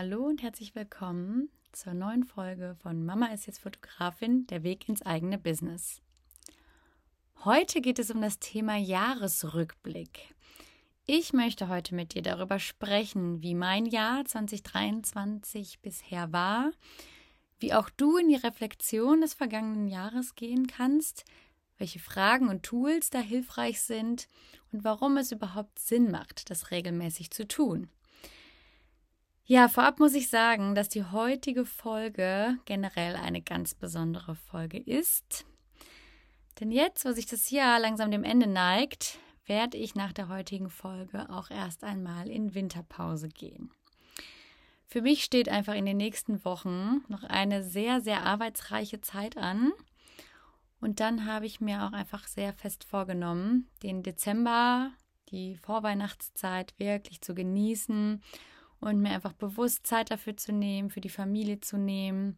Hallo und herzlich willkommen zur neuen Folge von Mama ist jetzt Fotografin, der Weg ins eigene Business. Heute geht es um das Thema Jahresrückblick. Ich möchte heute mit dir darüber sprechen, wie mein Jahr 2023 bisher war, wie auch du in die Reflexion des vergangenen Jahres gehen kannst, welche Fragen und Tools da hilfreich sind und warum es überhaupt Sinn macht, das regelmäßig zu tun. Ja, vorab muss ich sagen, dass die heutige Folge generell eine ganz besondere Folge ist. Denn jetzt, wo sich das Jahr langsam dem Ende neigt, werde ich nach der heutigen Folge auch erst einmal in Winterpause gehen. Für mich steht einfach in den nächsten Wochen noch eine sehr, sehr arbeitsreiche Zeit an. Und dann habe ich mir auch einfach sehr fest vorgenommen, den Dezember, die Vorweihnachtszeit wirklich zu genießen und mir einfach bewusst Zeit dafür zu nehmen, für die Familie zu nehmen.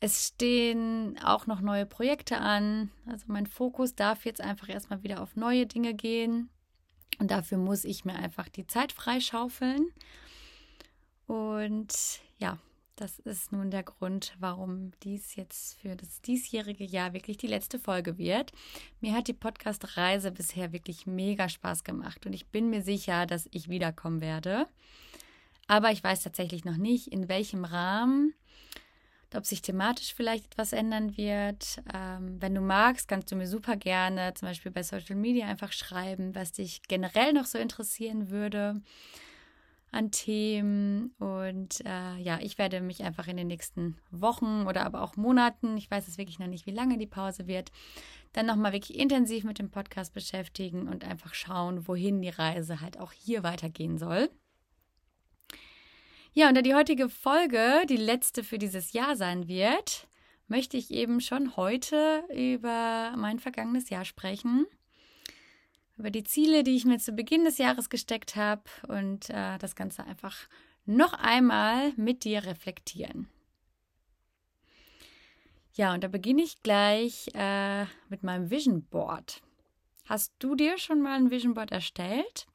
Es stehen auch noch neue Projekte an. Also mein Fokus darf jetzt einfach erstmal wieder auf neue Dinge gehen. Und dafür muss ich mir einfach die Zeit freischaufeln. Und ja, das ist nun der Grund, warum dies jetzt für das diesjährige Jahr wirklich die letzte Folge wird. Mir hat die Podcast-Reise bisher wirklich mega Spaß gemacht und ich bin mir sicher, dass ich wiederkommen werde. Aber ich weiß tatsächlich noch nicht, in welchem Rahmen, ob sich thematisch vielleicht etwas ändern wird. Ähm, wenn du magst, kannst du mir super gerne zum Beispiel bei Social Media einfach schreiben, was dich generell noch so interessieren würde an Themen. Und äh, ja, ich werde mich einfach in den nächsten Wochen oder aber auch Monaten, ich weiß es wirklich noch nicht, wie lange die Pause wird, dann nochmal wirklich intensiv mit dem Podcast beschäftigen und einfach schauen, wohin die Reise halt auch hier weitergehen soll. Ja, und da die heutige Folge die letzte für dieses Jahr sein wird, möchte ich eben schon heute über mein vergangenes Jahr sprechen. Über die Ziele, die ich mir zu Beginn des Jahres gesteckt habe und äh, das Ganze einfach noch einmal mit dir reflektieren. Ja, und da beginne ich gleich äh, mit meinem Vision Board. Hast du dir schon mal ein Vision Board erstellt?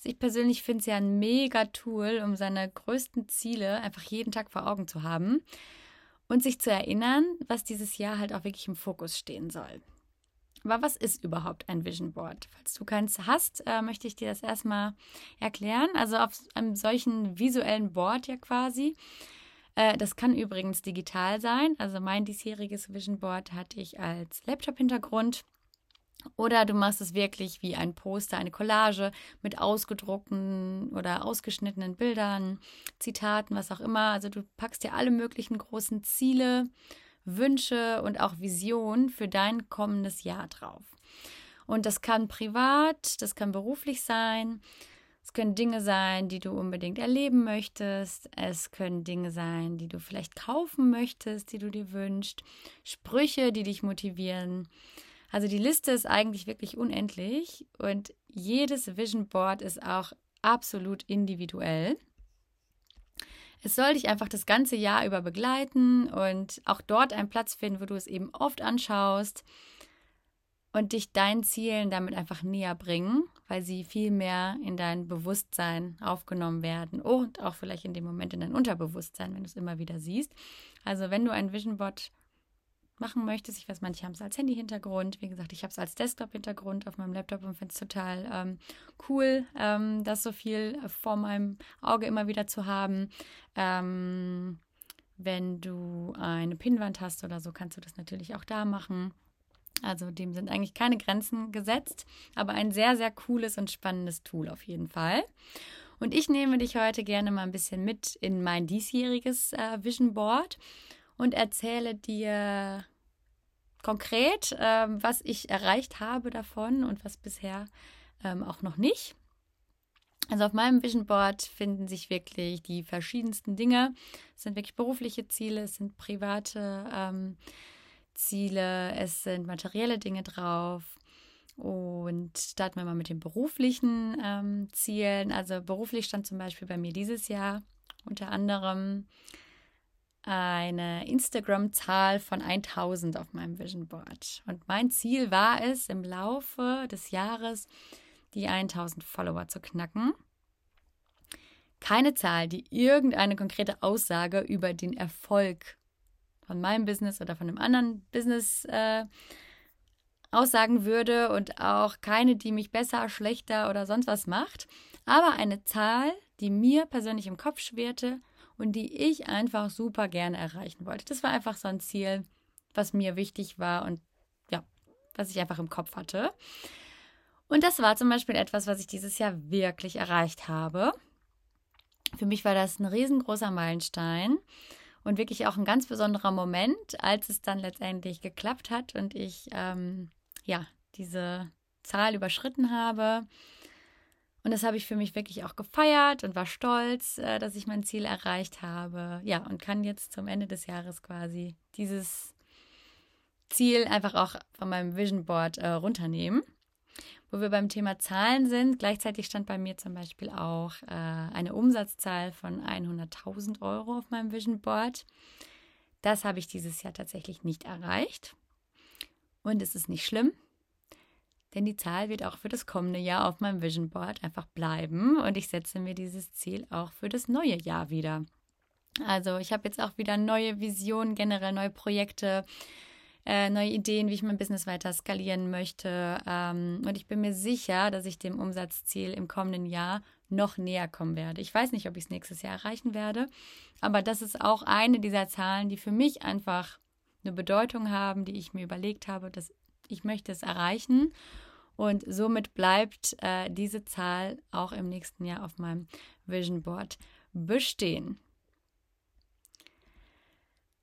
Also ich persönlich finde es ja ein mega Tool, um seine größten Ziele einfach jeden Tag vor Augen zu haben und sich zu erinnern, was dieses Jahr halt auch wirklich im Fokus stehen soll. Aber was ist überhaupt ein Vision Board? Falls du keins hast, äh, möchte ich dir das erstmal erklären. Also auf einem solchen visuellen Board ja quasi. Äh, das kann übrigens digital sein. Also mein diesjähriges Vision Board hatte ich als Laptop-Hintergrund. Oder du machst es wirklich wie ein Poster, eine Collage mit ausgedruckten oder ausgeschnittenen Bildern, Zitaten, was auch immer. Also du packst dir alle möglichen großen Ziele, Wünsche und auch Visionen für dein kommendes Jahr drauf. Und das kann privat, das kann beruflich sein. Es können Dinge sein, die du unbedingt erleben möchtest. Es können Dinge sein, die du vielleicht kaufen möchtest, die du dir wünschst. Sprüche, die dich motivieren. Also die Liste ist eigentlich wirklich unendlich und jedes Vision Board ist auch absolut individuell. Es soll dich einfach das ganze Jahr über begleiten und auch dort einen Platz finden, wo du es eben oft anschaust und dich deinen Zielen damit einfach näher bringen, weil sie viel mehr in dein Bewusstsein aufgenommen werden und auch vielleicht in dem Moment in dein Unterbewusstsein, wenn du es immer wieder siehst. Also wenn du ein Vision Board machen möchtest. Ich weiß, manche haben es als Handy-Hintergrund. Wie gesagt, ich habe es als Desktop-Hintergrund auf meinem Laptop und finde es total ähm, cool, ähm, das so viel vor meinem Auge immer wieder zu haben. Ähm, wenn du eine Pinnwand hast oder so, kannst du das natürlich auch da machen. Also dem sind eigentlich keine Grenzen gesetzt, aber ein sehr, sehr cooles und spannendes Tool auf jeden Fall. Und ich nehme dich heute gerne mal ein bisschen mit in mein diesjähriges äh, Vision Board und erzähle dir konkret, ähm, was ich erreicht habe davon und was bisher ähm, auch noch nicht. Also auf meinem Vision Board finden sich wirklich die verschiedensten Dinge. Es sind wirklich berufliche Ziele, es sind private ähm, Ziele, es sind materielle Dinge drauf. Und starten wir mal mit den beruflichen ähm, Zielen. Also beruflich stand zum Beispiel bei mir dieses Jahr unter anderem eine Instagram-Zahl von 1000 auf meinem Vision Board. Und mein Ziel war es, im Laufe des Jahres die 1000 Follower zu knacken. keine Zahl, die irgendeine konkrete Aussage über den Erfolg von meinem Business oder von einem anderen Business äh, aussagen würde und auch keine, die mich besser, schlechter oder sonst was macht, aber eine Zahl, die mir persönlich im Kopf schwirrte und die ich einfach super gerne erreichen wollte. Das war einfach so ein Ziel, was mir wichtig war und ja, was ich einfach im Kopf hatte. Und das war zum Beispiel etwas, was ich dieses Jahr wirklich erreicht habe. Für mich war das ein riesengroßer Meilenstein und wirklich auch ein ganz besonderer Moment, als es dann letztendlich geklappt hat und ich ähm, ja diese Zahl überschritten habe. Und das habe ich für mich wirklich auch gefeiert und war stolz, äh, dass ich mein Ziel erreicht habe. Ja, und kann jetzt zum Ende des Jahres quasi dieses Ziel einfach auch von meinem Vision Board äh, runternehmen. Wo wir beim Thema Zahlen sind, gleichzeitig stand bei mir zum Beispiel auch äh, eine Umsatzzahl von 100.000 Euro auf meinem Vision Board. Das habe ich dieses Jahr tatsächlich nicht erreicht. Und es ist nicht schlimm, denn die Zahl wird auch für das kommende Jahr auf meinem Vision Board einfach bleiben und ich setze mir dieses Ziel auch für das neue Jahr wieder. Also ich habe jetzt auch wieder neue Visionen, generell neue Projekte, äh, neue Ideen, wie ich mein Business weiter skalieren möchte. Ähm, und ich bin mir sicher, dass ich dem Umsatzziel im kommenden Jahr noch näher kommen werde. Ich weiß nicht, ob ich es nächstes Jahr erreichen werde, aber das ist auch eine dieser Zahlen, die für mich einfach eine Bedeutung haben, die ich mir überlegt habe, dass ich möchte es erreichen. Und somit bleibt äh, diese Zahl auch im nächsten Jahr auf meinem Vision Board bestehen.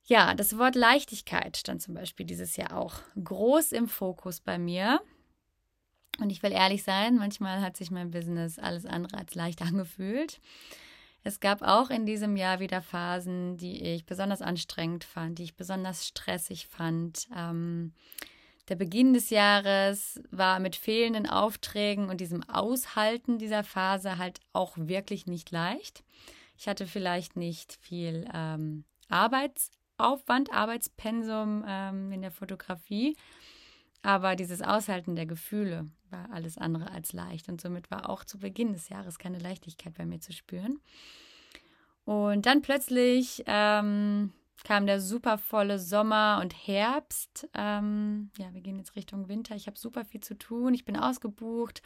Ja, das Wort Leichtigkeit stand zum Beispiel dieses Jahr auch groß im Fokus bei mir. Und ich will ehrlich sein, manchmal hat sich mein Business alles andere als leicht angefühlt. Es gab auch in diesem Jahr wieder Phasen, die ich besonders anstrengend fand, die ich besonders stressig fand. Ähm, der Beginn des Jahres war mit fehlenden Aufträgen und diesem Aushalten dieser Phase halt auch wirklich nicht leicht. Ich hatte vielleicht nicht viel ähm, Arbeits Aufwand, Arbeitspensum ähm, in der Fotografie. Aber dieses Aushalten der Gefühle war alles andere als leicht. Und somit war auch zu Beginn des Jahres keine Leichtigkeit bei mir zu spüren. Und dann plötzlich ähm, kam der super volle Sommer und Herbst. Ähm, ja, wir gehen jetzt Richtung Winter. Ich habe super viel zu tun. Ich bin ausgebucht.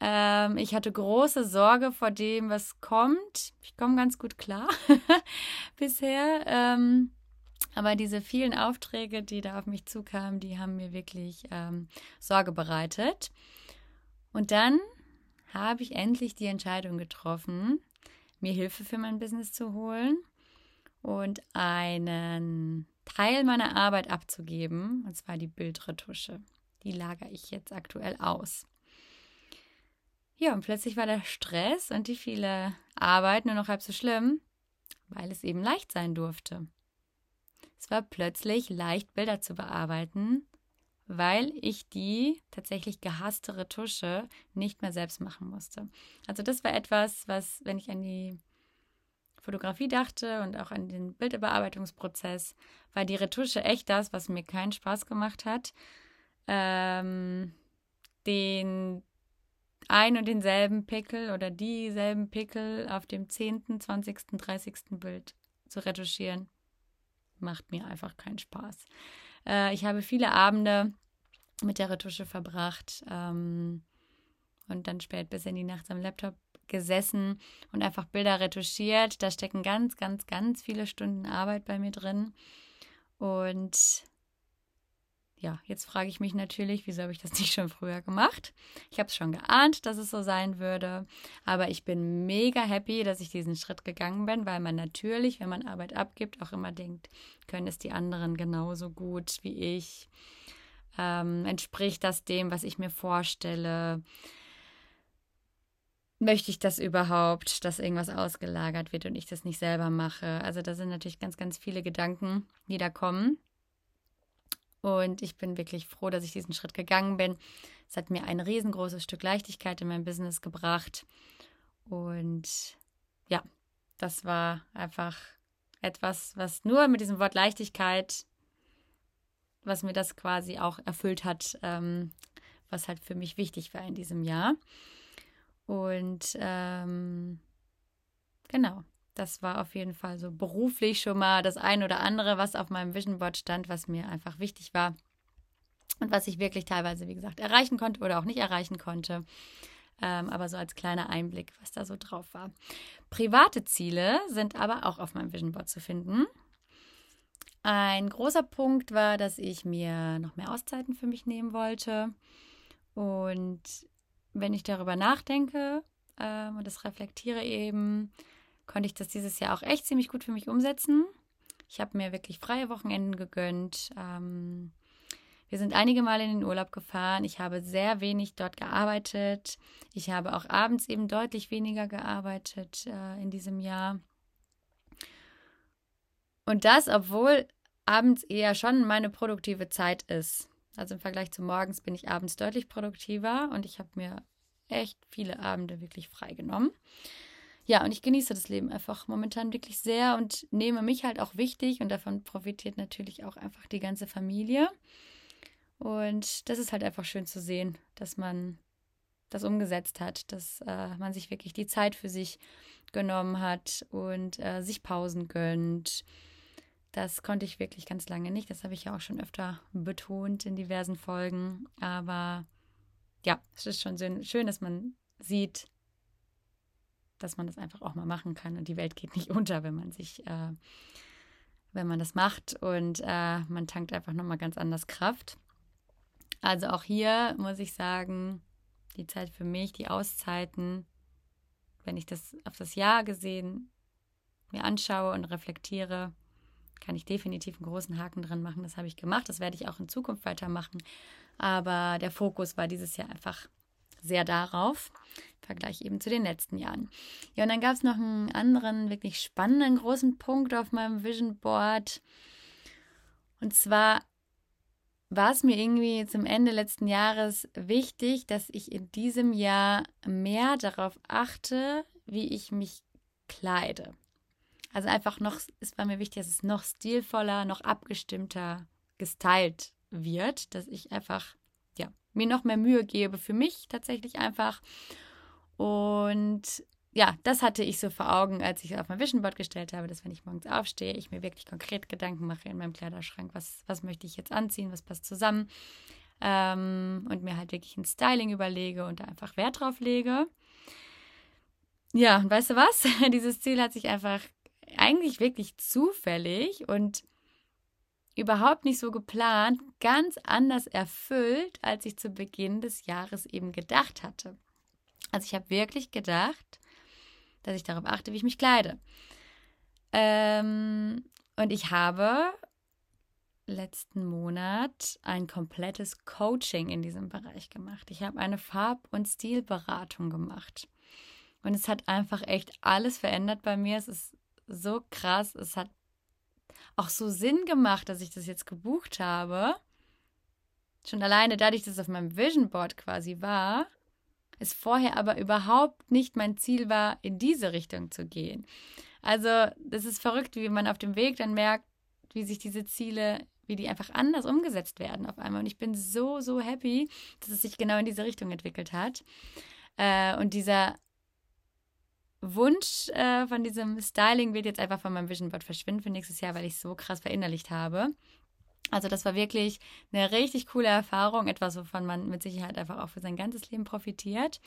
Ähm, ich hatte große Sorge vor dem, was kommt. Ich komme ganz gut klar bisher. Ähm, aber diese vielen Aufträge, die da auf mich zukamen, die haben mir wirklich ähm, Sorge bereitet. Und dann habe ich endlich die Entscheidung getroffen, mir Hilfe für mein Business zu holen und einen Teil meiner Arbeit abzugeben, und zwar die Bildretusche. Die lagere ich jetzt aktuell aus. Ja, und plötzlich war der Stress und die viele Arbeit nur noch halb so schlimm, weil es eben leicht sein durfte. Es war plötzlich leicht, Bilder zu bearbeiten, weil ich die tatsächlich gehasste Retusche nicht mehr selbst machen musste. Also das war etwas, was, wenn ich an die Fotografie dachte und auch an den Bildbearbeitungsprozess, war die Retusche echt das, was mir keinen Spaß gemacht hat. Ähm, den ein und denselben Pickel oder dieselben Pickel auf dem 10., 20., 30. Bild zu retuschieren macht mir einfach keinen Spaß. Äh, ich habe viele Abende mit der Retusche verbracht ähm, und dann spät bis in die Nacht am Laptop gesessen und einfach Bilder retuschiert. Da stecken ganz, ganz, ganz viele Stunden Arbeit bei mir drin. Und ja, jetzt frage ich mich natürlich, wieso habe ich das nicht schon früher gemacht? Ich habe es schon geahnt, dass es so sein würde, aber ich bin mega happy, dass ich diesen Schritt gegangen bin, weil man natürlich, wenn man Arbeit abgibt, auch immer denkt, können es die anderen genauso gut wie ich? Ähm, entspricht das dem, was ich mir vorstelle? Möchte ich das überhaupt, dass irgendwas ausgelagert wird und ich das nicht selber mache? Also da sind natürlich ganz, ganz viele Gedanken, die da kommen. Und ich bin wirklich froh, dass ich diesen Schritt gegangen bin. Es hat mir ein riesengroßes Stück Leichtigkeit in mein Business gebracht. Und ja, das war einfach etwas, was nur mit diesem Wort Leichtigkeit, was mir das quasi auch erfüllt hat, ähm, was halt für mich wichtig war in diesem Jahr. Und ähm, genau, das war auf jeden Fall so beruflich schon mal das ein oder andere, was auf meinem Vision Board stand, was mir einfach wichtig war und was ich wirklich teilweise, wie gesagt, erreichen konnte oder auch nicht erreichen konnte. Ähm, aber so als kleiner Einblick, was da so drauf war. Private Ziele sind aber auch auf meinem Vision Board zu finden. Ein großer Punkt war, dass ich mir noch mehr Auszeiten für mich nehmen wollte. Und wenn ich darüber nachdenke ähm, und das reflektiere eben, konnte ich das dieses Jahr auch echt ziemlich gut für mich umsetzen. Ich habe mir wirklich freie Wochenenden gegönnt. Ähm, wir sind einige Male in den Urlaub gefahren. Ich habe sehr wenig dort gearbeitet. Ich habe auch abends eben deutlich weniger gearbeitet äh, in diesem Jahr. Und das, obwohl abends eher schon meine produktive Zeit ist. Also im Vergleich zu morgens bin ich abends deutlich produktiver und ich habe mir echt viele Abende wirklich freigenommen. Ja, und ich genieße das Leben einfach momentan wirklich sehr und nehme mich halt auch wichtig und davon profitiert natürlich auch einfach die ganze Familie. Und das ist halt einfach schön zu sehen, dass man das umgesetzt hat, dass äh, man sich wirklich die Zeit für sich genommen hat und äh, sich Pausen gönnt. Das konnte ich wirklich ganz lange nicht. Das habe ich ja auch schon öfter betont in diversen Folgen. Aber ja, es ist schon schön, dass man sieht, dass man das einfach auch mal machen kann und die Welt geht nicht unter, wenn man sich, äh, wenn man das macht und äh, man tankt einfach nochmal ganz anders Kraft. Also auch hier muss ich sagen, die Zeit für mich, die Auszeiten, wenn ich das auf das Jahr gesehen mir anschaue und reflektiere, kann ich definitiv einen großen Haken dran machen. Das habe ich gemacht. Das werde ich auch in Zukunft weitermachen. Aber der Fokus war dieses Jahr einfach sehr darauf, im Vergleich eben zu den letzten Jahren. Ja, und dann gab es noch einen anderen, wirklich spannenden großen Punkt auf meinem Vision Board. Und zwar war es mir irgendwie zum Ende letzten Jahres wichtig, dass ich in diesem Jahr mehr darauf achte, wie ich mich kleide. Also einfach noch, es war mir wichtig, dass es noch stilvoller, noch abgestimmter gestylt wird, dass ich einfach, ja, mir noch mehr Mühe gebe für mich tatsächlich einfach. Und ja, das hatte ich so vor Augen, als ich auf mein Vision Board gestellt habe, dass wenn ich morgens aufstehe, ich mir wirklich konkret Gedanken mache in meinem Kleiderschrank, was, was möchte ich jetzt anziehen, was passt zusammen. Ähm, und mir halt wirklich ein Styling überlege und da einfach Wert drauf lege. Ja, und weißt du was? Dieses Ziel hat sich einfach eigentlich wirklich zufällig und überhaupt nicht so geplant, ganz anders erfüllt, als ich zu Beginn des Jahres eben gedacht hatte. Also ich habe wirklich gedacht, dass ich darauf achte, wie ich mich kleide. Ähm, und ich habe letzten Monat ein komplettes Coaching in diesem Bereich gemacht. Ich habe eine Farb- und Stilberatung gemacht. Und es hat einfach echt alles verändert bei mir. Es ist so krass. Es hat auch so Sinn gemacht, dass ich das jetzt gebucht habe. Schon alleine dadurch, dass es auf meinem Vision Board quasi war, es vorher aber überhaupt nicht mein Ziel war, in diese Richtung zu gehen. Also, das ist verrückt, wie man auf dem Weg dann merkt, wie sich diese Ziele, wie die einfach anders umgesetzt werden auf einmal. Und ich bin so, so happy, dass es sich genau in diese Richtung entwickelt hat. Äh, und dieser Wunsch äh, von diesem Styling wird jetzt einfach von meinem Vision Board verschwinden für nächstes Jahr, weil ich es so krass verinnerlicht habe. Also das war wirklich eine richtig coole Erfahrung, etwas, wovon man mit Sicherheit einfach auch für sein ganzes Leben profitiert.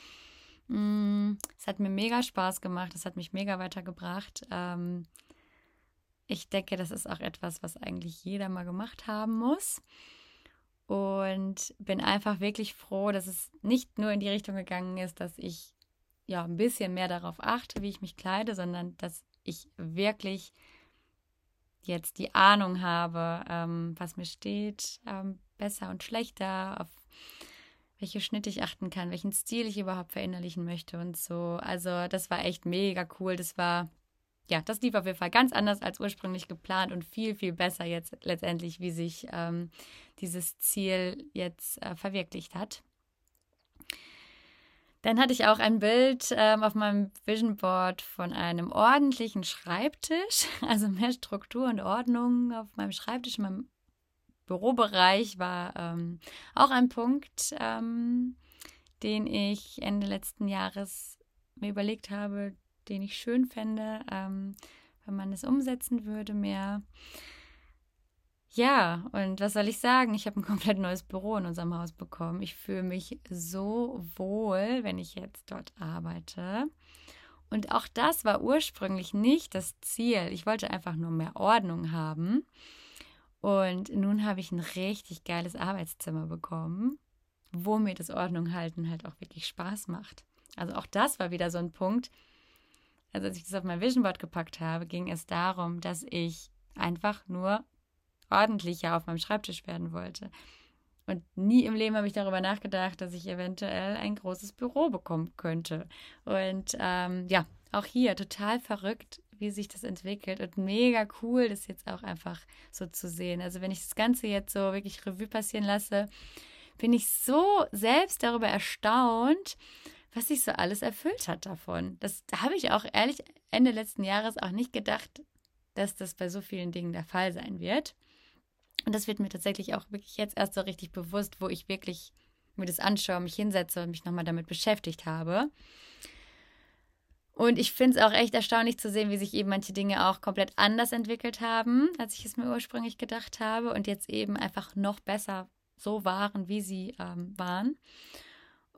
Mm, es hat mir mega Spaß gemacht, es hat mich mega weitergebracht. Ähm, ich denke, das ist auch etwas, was eigentlich jeder mal gemacht haben muss. Und bin einfach wirklich froh, dass es nicht nur in die Richtung gegangen ist, dass ich ja ein bisschen mehr darauf achte, wie ich mich kleide, sondern dass ich wirklich jetzt die Ahnung habe, ähm, was mir steht, ähm, besser und schlechter, auf welche Schnitte ich achten kann, welchen Stil ich überhaupt verinnerlichen möchte und so. Also das war echt mega cool. Das war, ja, das lief auf jeden Fall ganz anders als ursprünglich geplant und viel, viel besser jetzt letztendlich, wie sich ähm, dieses Ziel jetzt äh, verwirklicht hat. Dann hatte ich auch ein Bild ähm, auf meinem Vision Board von einem ordentlichen Schreibtisch, also mehr Struktur und Ordnung auf meinem Schreibtisch, in meinem Bürobereich war ähm, auch ein Punkt, ähm, den ich Ende letzten Jahres mir überlegt habe, den ich schön fände, ähm, wenn man es umsetzen würde mehr. Ja, und was soll ich sagen? Ich habe ein komplett neues Büro in unserem Haus bekommen. Ich fühle mich so wohl, wenn ich jetzt dort arbeite. Und auch das war ursprünglich nicht das Ziel. Ich wollte einfach nur mehr Ordnung haben. Und nun habe ich ein richtig geiles Arbeitszimmer bekommen, wo mir das Ordnung halten halt auch wirklich Spaß macht. Also auch das war wieder so ein Punkt. Also als ich das auf mein Vision Board gepackt habe, ging es darum, dass ich einfach nur ordentlicher auf meinem Schreibtisch werden wollte. Und nie im Leben habe ich darüber nachgedacht, dass ich eventuell ein großes Büro bekommen könnte. Und ähm, ja, auch hier total verrückt, wie sich das entwickelt und mega cool, das jetzt auch einfach so zu sehen. Also wenn ich das Ganze jetzt so wirklich Revue passieren lasse, bin ich so selbst darüber erstaunt, was sich so alles erfüllt hat davon. Das habe ich auch ehrlich Ende letzten Jahres auch nicht gedacht, dass das bei so vielen Dingen der Fall sein wird. Und das wird mir tatsächlich auch wirklich jetzt erst so richtig bewusst, wo ich wirklich mir das anschaue, mich hinsetze und mich nochmal damit beschäftigt habe. Und ich finde es auch echt erstaunlich zu sehen, wie sich eben manche Dinge auch komplett anders entwickelt haben, als ich es mir ursprünglich gedacht habe und jetzt eben einfach noch besser so waren, wie sie ähm, waren.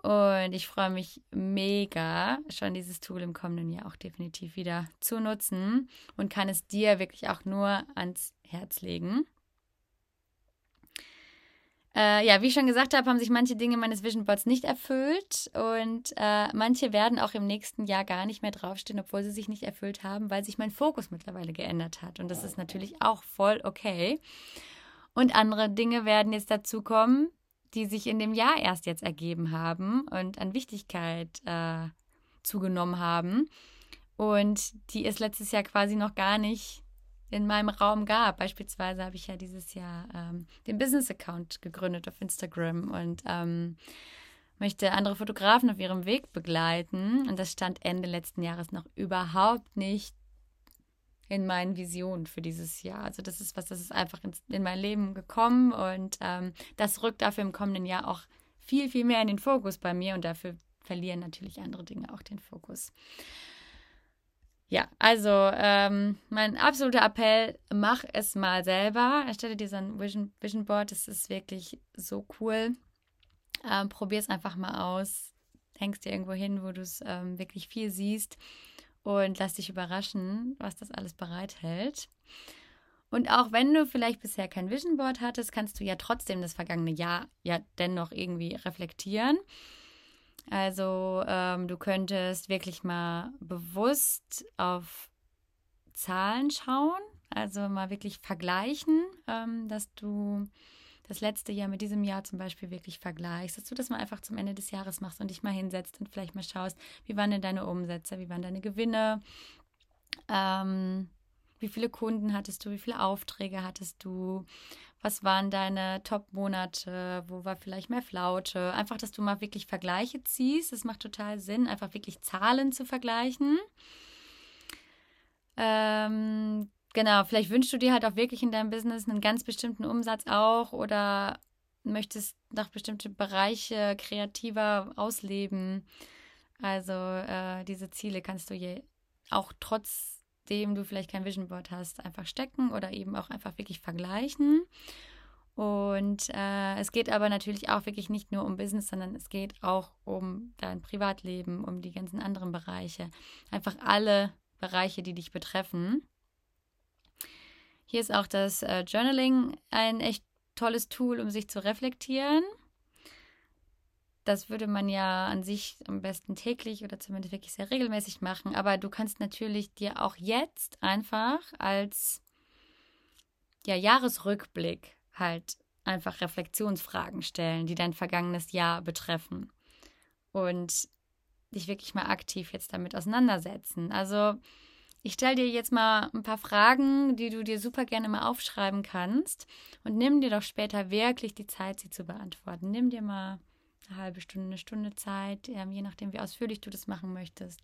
Und ich freue mich mega, schon dieses Tool im kommenden Jahr auch definitiv wieder zu nutzen und kann es dir wirklich auch nur ans Herz legen. Äh, ja, wie ich schon gesagt habe, haben sich manche Dinge meines Vision Boards nicht erfüllt und äh, manche werden auch im nächsten Jahr gar nicht mehr draufstehen, obwohl sie sich nicht erfüllt haben, weil sich mein Fokus mittlerweile geändert hat. Und das ist natürlich auch voll okay. Und andere Dinge werden jetzt dazu kommen, die sich in dem Jahr erst jetzt ergeben haben und an Wichtigkeit äh, zugenommen haben und die es letztes Jahr quasi noch gar nicht in meinem Raum gab. Beispielsweise habe ich ja dieses Jahr ähm, den Business-Account gegründet auf Instagram und ähm, möchte andere Fotografen auf ihrem Weg begleiten. Und das stand Ende letzten Jahres noch überhaupt nicht in meinen Visionen für dieses Jahr. Also das ist was, das ist einfach in, in mein Leben gekommen und ähm, das rückt dafür im kommenden Jahr auch viel, viel mehr in den Fokus bei mir und dafür verlieren natürlich andere Dinge auch den Fokus. Ja, also ähm, mein absoluter Appell, mach es mal selber. Erstelle dir so ein Vision, Vision Board, das ist wirklich so cool. Ähm, Probier es einfach mal aus. Hängst dir irgendwo hin, wo du es ähm, wirklich viel siehst und lass dich überraschen, was das alles bereithält. Und auch wenn du vielleicht bisher kein Vision Board hattest, kannst du ja trotzdem das vergangene Jahr ja dennoch irgendwie reflektieren also ähm, du könntest wirklich mal bewusst auf Zahlen schauen, also mal wirklich vergleichen, ähm, dass du das letzte Jahr mit diesem Jahr zum Beispiel wirklich vergleichst, dass du das mal einfach zum Ende des Jahres machst und dich mal hinsetzt und vielleicht mal schaust, wie waren denn deine Umsätze, wie waren deine Gewinne, ähm, wie viele Kunden hattest du, wie viele Aufträge hattest du, was waren deine Top-Monate, wo war vielleicht mehr Flaute. Einfach, dass du mal wirklich Vergleiche ziehst. Das macht total Sinn, einfach wirklich Zahlen zu vergleichen. Ähm, genau, vielleicht wünschst du dir halt auch wirklich in deinem Business einen ganz bestimmten Umsatz auch oder möchtest noch bestimmte Bereiche kreativer ausleben. Also äh, diese Ziele kannst du je auch trotz dem du vielleicht kein Vision Board hast, einfach stecken oder eben auch einfach wirklich vergleichen. Und äh, es geht aber natürlich auch wirklich nicht nur um Business, sondern es geht auch um dein Privatleben, um die ganzen anderen Bereiche. Einfach alle Bereiche, die dich betreffen. Hier ist auch das äh, Journaling ein echt tolles Tool, um sich zu reflektieren das würde man ja an sich am besten täglich oder zumindest wirklich sehr regelmäßig machen. Aber du kannst natürlich dir auch jetzt einfach als ja, Jahresrückblick halt einfach Reflexionsfragen stellen, die dein vergangenes Jahr betreffen. Und dich wirklich mal aktiv jetzt damit auseinandersetzen. Also ich stelle dir jetzt mal ein paar Fragen, die du dir super gerne mal aufschreiben kannst. Und nimm dir doch später wirklich die Zeit, sie zu beantworten. Nimm dir mal eine halbe Stunde, eine Stunde Zeit, ähm, je nachdem, wie ausführlich du das machen möchtest.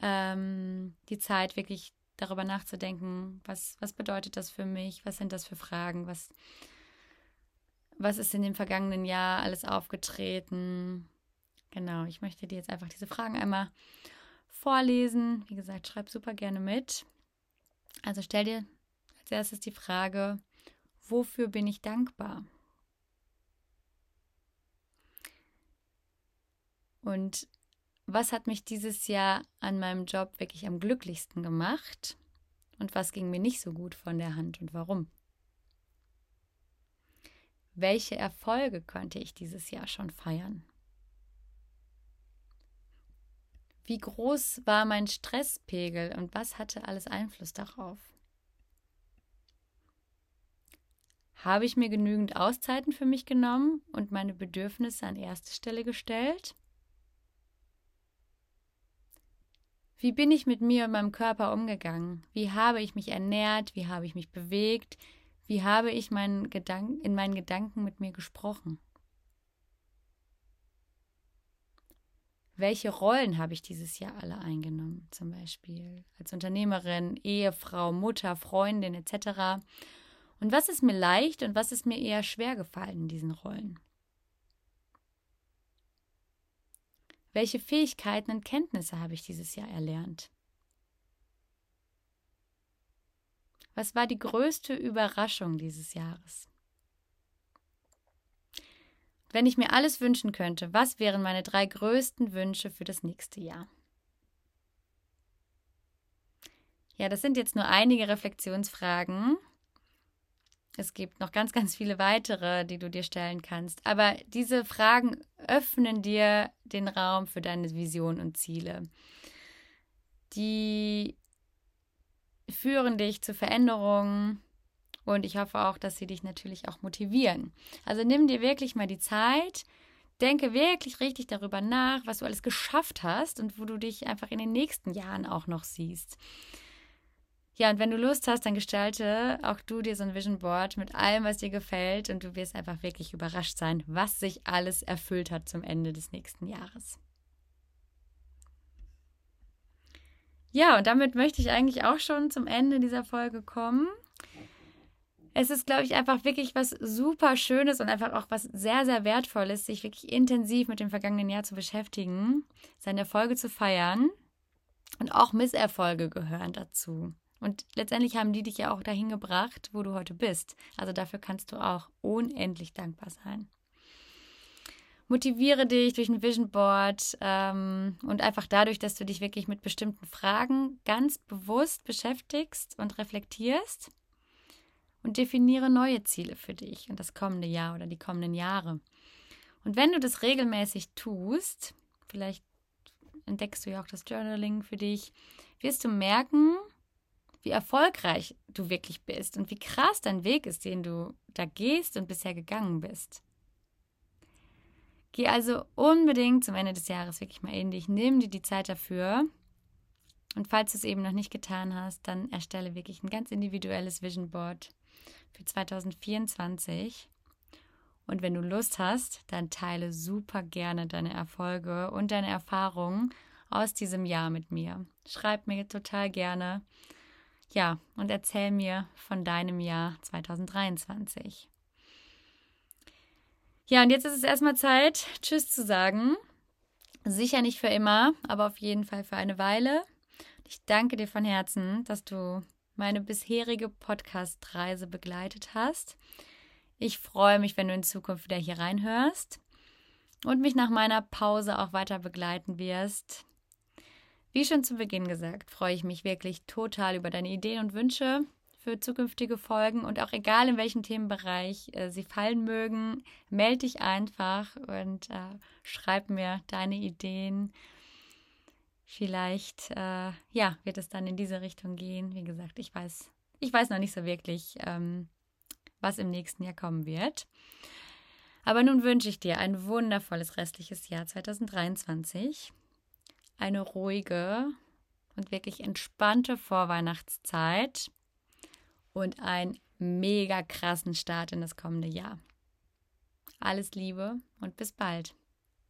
Ähm, die Zeit wirklich darüber nachzudenken, was, was bedeutet das für mich, was sind das für Fragen, was, was ist in dem vergangenen Jahr alles aufgetreten. Genau, ich möchte dir jetzt einfach diese Fragen einmal vorlesen. Wie gesagt, schreib super gerne mit. Also stell dir als erstes die Frage, wofür bin ich dankbar? Und was hat mich dieses Jahr an meinem Job wirklich am glücklichsten gemacht? Und was ging mir nicht so gut von der Hand und warum? Welche Erfolge konnte ich dieses Jahr schon feiern? Wie groß war mein Stresspegel und was hatte alles Einfluss darauf? Habe ich mir genügend Auszeiten für mich genommen und meine Bedürfnisse an erste Stelle gestellt? Wie bin ich mit mir und meinem Körper umgegangen? Wie habe ich mich ernährt? Wie habe ich mich bewegt? Wie habe ich meinen Gedanken, in meinen Gedanken mit mir gesprochen? Welche Rollen habe ich dieses Jahr alle eingenommen? Zum Beispiel als Unternehmerin, Ehefrau, Mutter, Freundin etc. Und was ist mir leicht und was ist mir eher schwer gefallen in diesen Rollen? Welche Fähigkeiten und Kenntnisse habe ich dieses Jahr erlernt? Was war die größte Überraschung dieses Jahres? Wenn ich mir alles wünschen könnte, was wären meine drei größten Wünsche für das nächste Jahr? Ja, das sind jetzt nur einige Reflexionsfragen. Es gibt noch ganz, ganz viele weitere, die du dir stellen kannst. Aber diese Fragen öffnen dir den Raum für deine Vision und Ziele. Die führen dich zu Veränderungen und ich hoffe auch, dass sie dich natürlich auch motivieren. Also nimm dir wirklich mal die Zeit, denke wirklich richtig darüber nach, was du alles geschafft hast und wo du dich einfach in den nächsten Jahren auch noch siehst. Ja, und wenn du Lust hast, dann gestalte auch du dir so ein Vision Board mit allem, was dir gefällt und du wirst einfach wirklich überrascht sein, was sich alles erfüllt hat zum Ende des nächsten Jahres. Ja, und damit möchte ich eigentlich auch schon zum Ende dieser Folge kommen. Es ist, glaube ich, einfach wirklich was super Schönes und einfach auch was sehr, sehr Wertvolles, sich wirklich intensiv mit dem vergangenen Jahr zu beschäftigen, seine Erfolge zu feiern und auch Misserfolge gehören dazu. Und letztendlich haben die dich ja auch dahin gebracht, wo du heute bist. Also dafür kannst du auch unendlich dankbar sein. Motiviere dich durch ein Vision Board ähm, und einfach dadurch, dass du dich wirklich mit bestimmten Fragen ganz bewusst beschäftigst und reflektierst und definiere neue Ziele für dich und das kommende Jahr oder die kommenden Jahre. Und wenn du das regelmäßig tust, vielleicht entdeckst du ja auch das Journaling für dich, wirst du merken, wie erfolgreich du wirklich bist und wie krass dein Weg ist, den du da gehst und bisher gegangen bist. Geh also unbedingt zum Ende des Jahres wirklich mal in dich, nimm dir die Zeit dafür. Und falls du es eben noch nicht getan hast, dann erstelle wirklich ein ganz individuelles Vision Board für 2024. Und wenn du Lust hast, dann teile super gerne deine Erfolge und deine Erfahrungen aus diesem Jahr mit mir. Schreib mir total gerne. Ja, und erzähl mir von deinem Jahr 2023. Ja, und jetzt ist es erstmal Zeit, Tschüss zu sagen. Sicher nicht für immer, aber auf jeden Fall für eine Weile. Ich danke dir von Herzen, dass du meine bisherige Podcast-Reise begleitet hast. Ich freue mich, wenn du in Zukunft wieder hier reinhörst und mich nach meiner Pause auch weiter begleiten wirst. Wie schon zu Beginn gesagt, freue ich mich wirklich total über deine Ideen und Wünsche für zukünftige Folgen und auch egal in welchem Themenbereich äh, sie fallen mögen, melde dich einfach und äh, schreib mir deine Ideen. Vielleicht äh, ja, wird es dann in diese Richtung gehen. Wie gesagt, ich weiß, ich weiß noch nicht so wirklich, ähm, was im nächsten Jahr kommen wird. Aber nun wünsche ich dir ein wundervolles restliches Jahr 2023 eine ruhige und wirklich entspannte Vorweihnachtszeit und einen mega krassen Start in das kommende Jahr. Alles Liebe und bis bald.